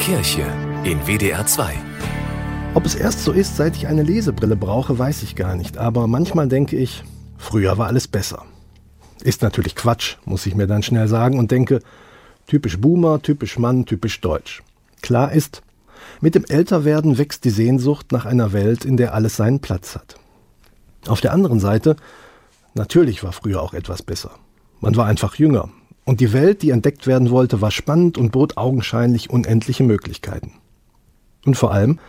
Kirche in WDR 2. Ob es erst so ist, seit ich eine Lesebrille brauche, weiß ich gar nicht. Aber manchmal denke ich, früher war alles besser. Ist natürlich Quatsch, muss ich mir dann schnell sagen und denke, typisch Boomer, typisch Mann, typisch Deutsch. Klar ist, mit dem Älterwerden wächst die Sehnsucht nach einer Welt, in der alles seinen Platz hat. Auf der anderen Seite, natürlich war früher auch etwas besser. Man war einfach jünger. Und die Welt, die entdeckt werden wollte, war spannend und bot augenscheinlich unendliche Möglichkeiten. Und vor allem,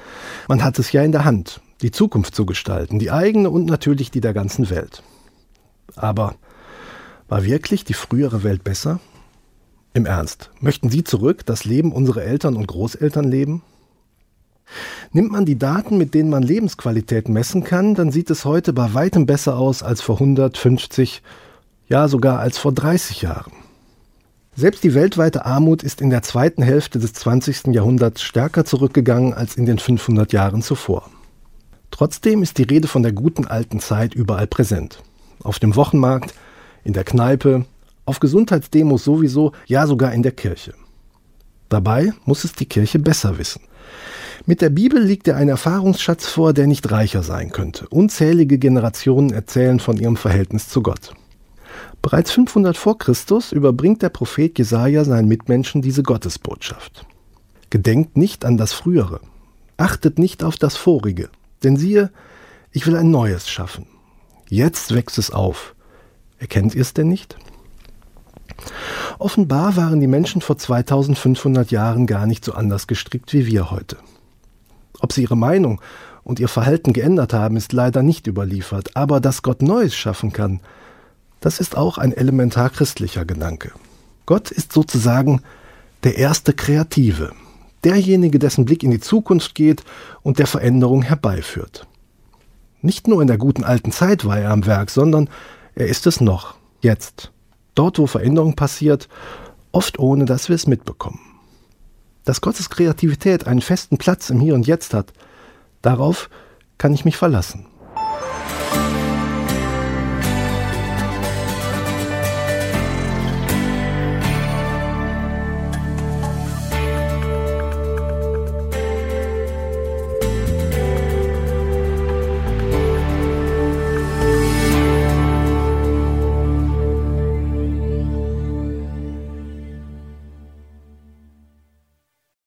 man hat es ja in der Hand, die Zukunft zu gestalten, die eigene und natürlich die der ganzen Welt. Aber war wirklich die frühere Welt besser? Im Ernst, möchten Sie zurück das Leben unserer Eltern und Großeltern leben? Nimmt man die Daten, mit denen man Lebensqualität messen kann, dann sieht es heute bei weitem besser aus als vor 150, ja sogar als vor 30 Jahren. Selbst die weltweite Armut ist in der zweiten Hälfte des 20. Jahrhunderts stärker zurückgegangen als in den 500 Jahren zuvor. Trotzdem ist die Rede von der guten alten Zeit überall präsent. Auf dem Wochenmarkt, in der Kneipe, auf Gesundheitsdemos sowieso, ja sogar in der Kirche. Dabei muss es die Kirche besser wissen. Mit der Bibel liegt ihr ein Erfahrungsschatz vor, der nicht reicher sein könnte. Unzählige Generationen erzählen von ihrem Verhältnis zu Gott. Bereits 500 vor Christus überbringt der Prophet Jesaja seinen Mitmenschen diese Gottesbotschaft. Gedenkt nicht an das Frühere, achtet nicht auf das Vorige, denn siehe, ich will ein Neues schaffen. Jetzt wächst es auf. Erkennt ihr es denn nicht? Offenbar waren die Menschen vor 2500 Jahren gar nicht so anders gestrickt wie wir heute. Ob sie ihre Meinung und ihr Verhalten geändert haben, ist leider nicht überliefert, aber dass Gott Neues schaffen kann, das ist auch ein elementar christlicher Gedanke. Gott ist sozusagen der erste Kreative, derjenige, dessen Blick in die Zukunft geht und der Veränderung herbeiführt. Nicht nur in der guten alten Zeit war er am Werk, sondern er ist es noch, jetzt, dort wo Veränderung passiert, oft ohne dass wir es mitbekommen. Dass Gottes Kreativität einen festen Platz im Hier und Jetzt hat, darauf kann ich mich verlassen.